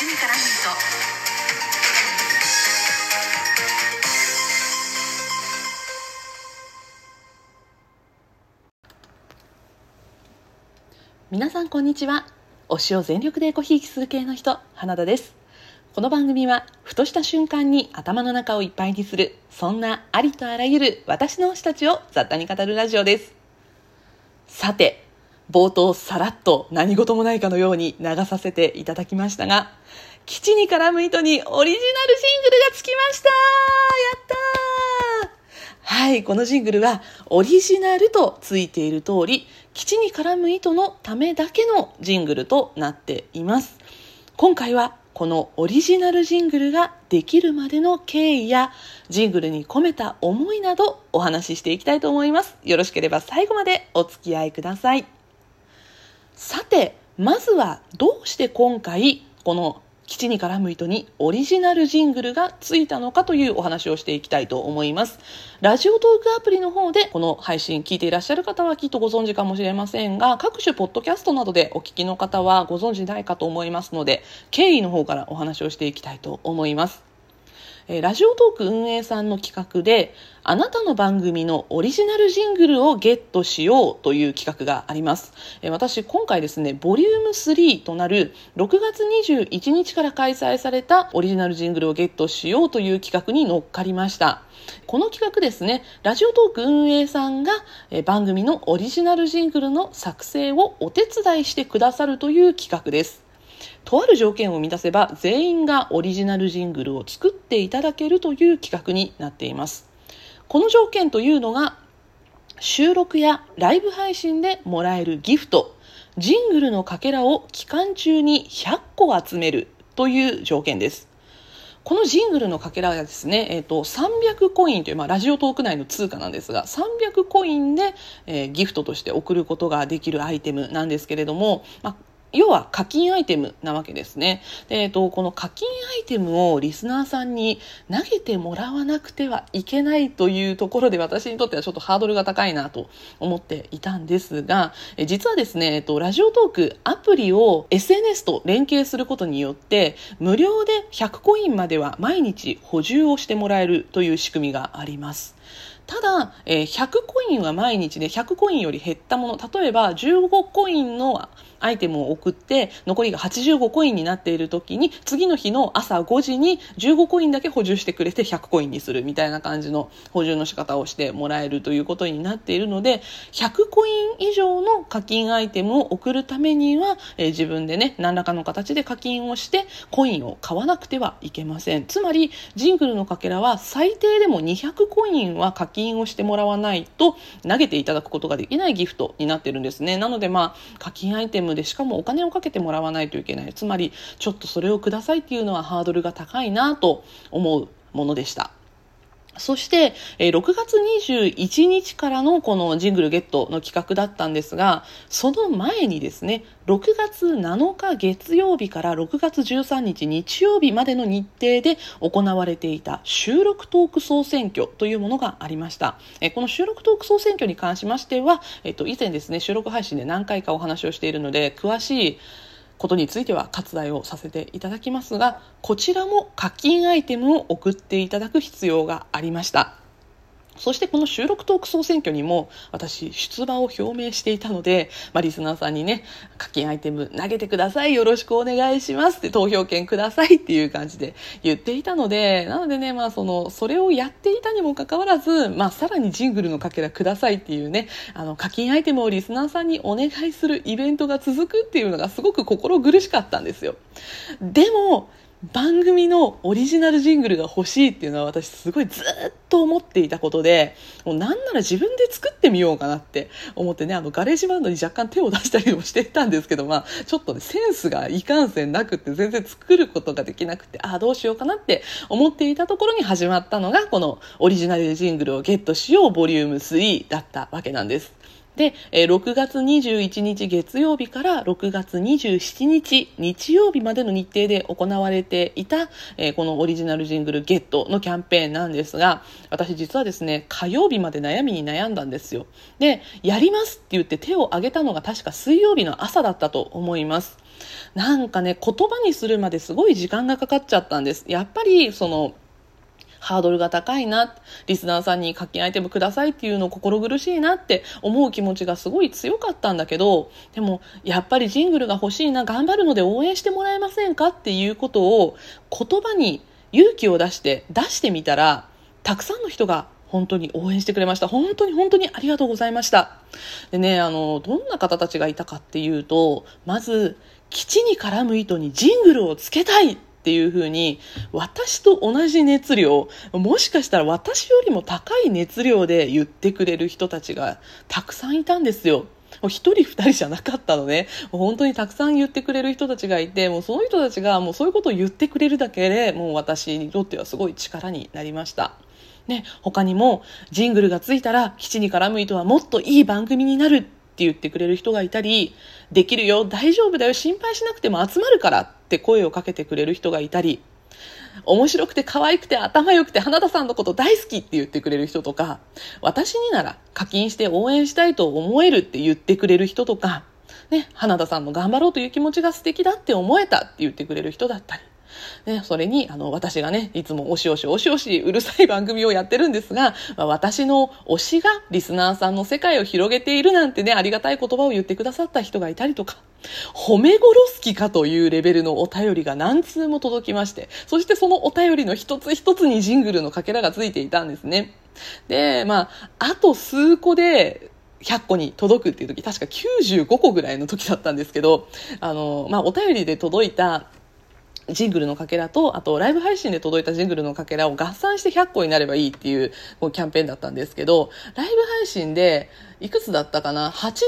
口に絡むと皆さんこんにちは。推しを全力でごひいきする系の人花田です。この番組はふとした瞬間に頭の中をいっぱいにするそんなありとあらゆる私の推したちを雑多に語るラジオです。さて冒頭さらっと何事もないかのように流させていただきましたが基地に絡む糸にオリジナルジングルがつきましたやったーはい、このジングルはオリジナルとついている通り、基地に絡む糸のためだけのジングルとなっています。今回はこのオリジナルジングルができるまでの経緯やジングルに込めた思いなどお話ししていきたいと思います。よろしければ最後までお付き合いください。さて、まずはどうして今回この基地に絡む糸にオリジナルジングルがついたのかというお話をしていきたいと思います。ラジオトークアプリの方でこの配信聞いていらっしゃる方はきっとご存知かもしれませんが、各種ポッドキャストなどでお聞きの方はご存知ないかと思いますので、経緯の方からお話をしていきたいと思います。えラジオトーク運営さんの企画で、あなたの番組のオリジナルジングルをゲットしようという企画があります。え私、今回ですね、ボリューム3となる6月21日から開催されたオリジナルジングルをゲットしようという企画に乗っかりました。この企画ですね、ラジオトーク運営さんがえ番組のオリジナルジングルの作成をお手伝いしてくださるという企画です。とある条件を満たせば全員がオリジナルジングルを作っていただけるという企画になっています。この条件というのが収録やライブ配信でもらえるギフトジングルのかけらを期間中に100個集めるという条件です。このジングルのかけらはですね、えっ、と、300コインという、まあ、ラジオトーク内の通貨なんですが、300コインで、えーギフトとして送ることができるアイテムなんですけれども、まあ、要は課金アイテムなわけですね。で、えっと、この課金アイテムをリスナーさんに投げてもらわなくてはいけないというところで私にとってはちょっとハードルが高いなと思っていたんですが、え実はですね、えっと、ラジオトークアプリを SNS と連携することによって無料で100コインまでは毎日補充をしてもらえるという仕組みがあります。ただ、え100コインは毎日で100コインより減ったもの例えば15コインのアイテムを送って残りが85コインになっている時に次の日の朝5時に15コインだけ補充してくれて100コインにするみたいな感じの補充の仕方をしてもらえるということになっているので100コイン以上の課金アイテムを送るためには、えー自分でね何らかの形で課金をしてコインを買わなくてはいけません。つまりジングルのかけらは最低でも200コインは課金をしてもらわないと投げていただくことができないギフトになってるんですね。なのでまあ課金アイテムでしかもお金をかけてもらわないといけない。つまりちょっとそれをくださいっていうのはハードルが高いなと思うものでした。そして、え6月21日からのこのジングルゲットの企画だったんですが、その前にですね、6月7日月曜日から6月13日日曜日までの日程で行われていた収録トーク総選挙というものがありました。えこの収録トーク総選挙に関しましては、えっ、と、以前ですね、収録配信で何回かお話をしているので、詳しいことについては割愛をさせていただきますがこちらも課金アイテムを送っていただく必要がありました。そしてこの収録トーク総選挙にも私出馬を表明していたので、まあ、リスナーさんにね課金アイテム投げてくださいよろしくお願いしますって投票権くださいっていう感じで言っていたのでなのでねまあそのそれをやっていたにもかかわらず、まあ、さらにジングルのかけらくださいっていうねあの課金アイテムをリスナーさんにお願いするイベントが続くっていうのがすごく心苦しかったんですよ。でも番組のオリジナルジングルが欲しいっていうのは私すごいずっと思っていたことでもうなんなら自分で作ってみようかなって思ってねあの GarageBand に若干手を出したりもしていたんですけど、まあ、ちょっとねセンスがいかんせんなくって全然作ることができなくてああどうしようかなって思っていたところに始まったのがこのオリジナルジングルをゲットしようボリューム3だったわけなんです。で、えー6月21日月曜日から6月27日日曜日までの日程で行われていた、えこのオリジナルジングルゲットのキャンペーンなんですが、私実はですね、火曜日まで悩みに悩んだんですよ。で、やりますって言って手を挙げたのが確か水曜日の朝だったと思います。なんかね、言葉にするまですごい時間がかかっちゃったんです。やっぱり、その、ハードルが高いな、リスナーさんに課金アイテムくださいっていうのを心苦しいなって思う気持ちがすごい強かったんだけど、でもやっぱりジングルが欲しいな、頑張るので応援してもらえませんかっていうことを言葉に勇気を出して出してみたら、たくさんの人が本当に応援してくれました。本当に本当にありがとうございました。でね、あの、どんな方たちがいたかっていうと、まず、基地に絡む糸にジングルをつけたいっていう風に私と同じ熱量もしかしたら私よりも高い熱量で言ってくれる人たちがたくさんいたんですよ。もう一人二人じゃなかったのね。本当にたくさん言ってくれる人たちがいて、もうその人たちがもうそういうことを言ってくれるだけで、もう私にとってはすごい力になりました。ね、他にもジングルがついたら基地に絡む糸はもっといい番組になるって言ってくれる人がいたり、できるよ、大丈夫だよ、心配しなくても集まるからって声をかけてくれる人がいたり、面白くて可愛くて頭良くて花田さんのこと大好きって言ってくれる人とか、私になら課金して応援したいと思えるって言ってくれる人とか、ね、花田さんの頑張ろうという気持ちが素敵だって思えたって言ってくれる人だったり、ね、それに、あの、私がね、いつもおしおしおしおしうるさい番組をやってるんですが、まあ私の推しがリスナーさんの世界を広げているなんてね、ありがたい言葉を言ってくださった人がいたりとか、褒め殺す気かというレベルのお便りが何通も届きまして、そしてそのお便りの一つ一つにジングルのかけらがついていたんですね。で、まあ、あと数個で、100個に届くっていう時、確か95個ぐらいの時だったんですけど、あの、まあ、お便りで届いたジングルのかけらと、あとライブ配信で届いたジングルのかけらを合算して100個になればいいっていうこうキャンペーンだったんですけど、ライブ配信でいくつだったかな ?80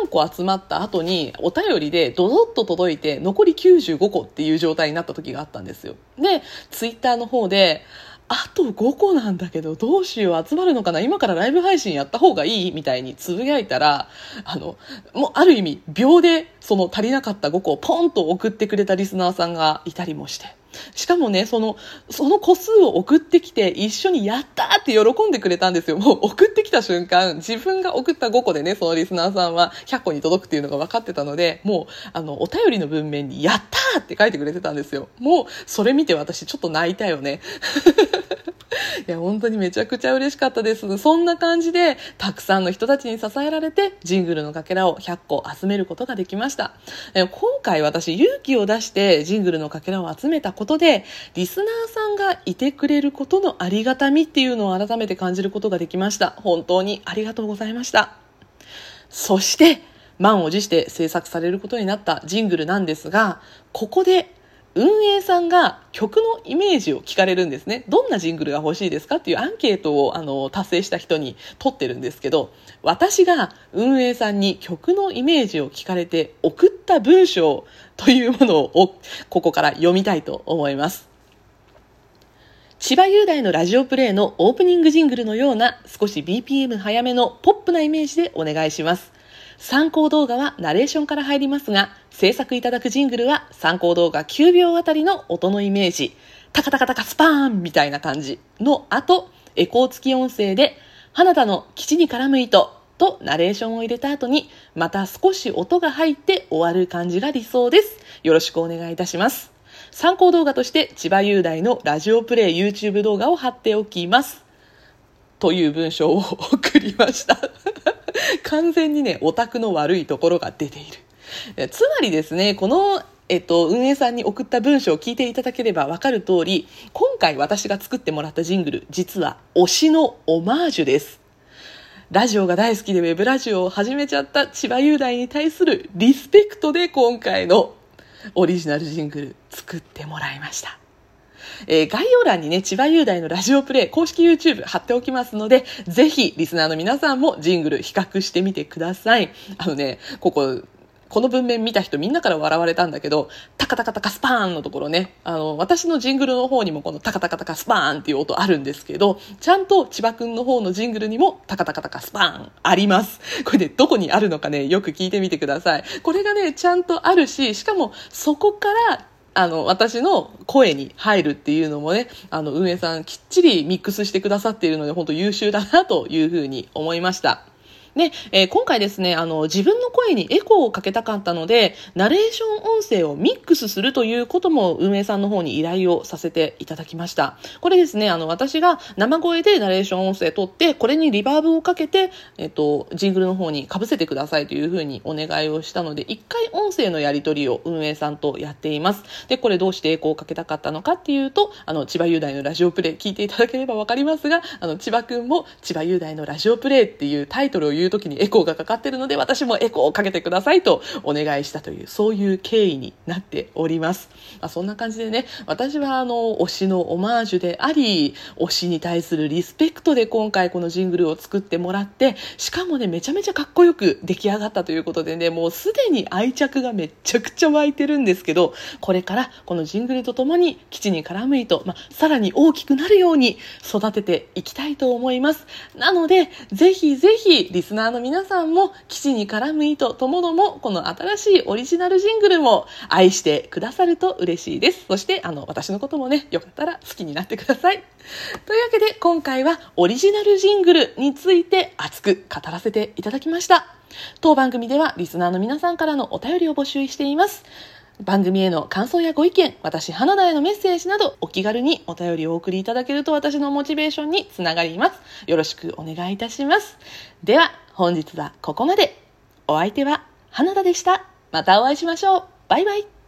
何個集まった後にお便りでドドッと届いて残り95個っていう状態になった時があったんですよ。で、ツイッターの方で、あと5個なんだけどどうしよう集まるのかな？今からライブ配信やった方がいい？みたいにつぶやいたら、あの、もうある意味秒でその足りなかった5個をポンと送ってくれたリスナーさんがいたりもして。しかもね、その、その個数を送ってきて一緒にやったーって喜んでくれたんですよ。もう送ってきた瞬間、自分が送った5個でね、そのリスナーさんは100個に届くっていうのが分かってたので、もう、あの、お便りの文面にやったーって書いてくれてたんですよ。もう、それ見て私ちょっと泣いたよね。いや、本当にめちゃくちゃ嬉しかったです。そんな感じで、たくさんの人たちに支えられて、ジングルのかけらを100個集めることができました。え今回私、勇気を出してジングルのかけらを集めたことで、リスナーさんがいてくれることのありがたみっていうのを改めて感じることができました。本当にありがとうございました。そして、満を持して制作されることになったジングルなんですが、ここで運営さんが曲のイメージを聞かれるんですね。どんなジングルが欲しいですかっていうアンケートをあの達成した人に取ってるんですけど、私が運営さんに曲のイメージを聞かれて送った文章というものをここから読みたいと思います。千葉雄大のラジオプレイのオープニングジングルのような少し BPM 早めのポップなイメージでお願いします。参考動画はナレーションから入りますが、制作いただくジングルは参考動画9秒あたりの音のイメージ、タカタカタカスパーンみたいな感じの後、エコー付き音声で、花田の基地に絡む糸とナレーションを入れた後に、また少し音が入って終わる感じが理想です。よろしくお願いいたします。参考動画として千葉雄大のラジオプレイ YouTube 動画を貼っておきます。という文章を送りました。完全にね、オタクの悪いところが出ている。つまりですね、この、えっと、運営さんに送った文章を聞いていただければわかる通り、今回私が作ってもらったジングル、実は推しのオマージュです。ラジオが大好きでウェブラジオを始めちゃった千葉雄大に対するリスペクトで今回のオリジナルジングル作ってもらいました。えー概要欄にね、千葉雄大のラジオプレイ公式 YouTube 貼っておきますので、ぜひリスナーの皆さんもジングル比較してみてください。あのね、ここ、この文面見た人みんなから笑われたんだけど、タカタカタカスパーンのところね、あの、私のジングルの方にもこのタカタカタカスパーンっていう音あるんですけど、ちゃんと千葉くんの方のジングルにもタカタカタカスパーンあります。これね、どこにあるのかね、よく聞いてみてください。これがね、ちゃんとあるし、しかもそこからあの、私の声に入るっていうのもね、あの、運営さんきっちりミックスしてくださっているので、本当優秀だなというふうに思いました。で、えー、今回ですね、あの、自分の声にエコーをかけたかったので、ナレーション音声をミックスするということも運営さんの方に依頼をさせていただきました。これですね、あの、私が生声でナレーション音声取って、これにリバーブをかけて、えっと、ジングルの方に被せてくださいというふうにお願いをしたので、一回音声のやり取りを運営さんとやっています。で、これどうしてエコーをかけたかったのかっていうと、あの、千葉雄大のラジオプレイ聞いていただければわかりますが、あの、千葉くんも千葉雄大のラジオプレイっていうタイトルを言うときにエコーがかかってるので、私もエコーをかけてくださいとお願いしたという、そういう経緯になっております。まあ、そんな感じでね、私はあの、推しのオマージュであり、推しに対するリスペクトで今回このジングルを作ってもらって、しかもね、めちゃめちゃかっこよく出来上がったということでね、もうすでに愛着がめちゃくちゃ湧いてるんですけど、これからこのジングルとともに基地に絡む糸、まあ、さらに大きくなるように育てていきたいと思います。なので、ぜひぜひリスナーの皆さんも基地に絡む糸ともどもこの新しいオリジナルジングルも愛してくださると嬉しいですそしてあの私のこともねよかったら好きになってください というわけで今回はオリジナルジングルについて熱く語らせていただきました当番組ではリスナーの皆さんからのお便りを募集しています番組への感想やご意見、私、花田へのメッセージなど、お気軽にお便りをお送りいただけると私のモチベーションにつながります。よろしくお願いいたします。では、本日はここまで。お相手は花田でした。またお会いしましょう。バイバイ。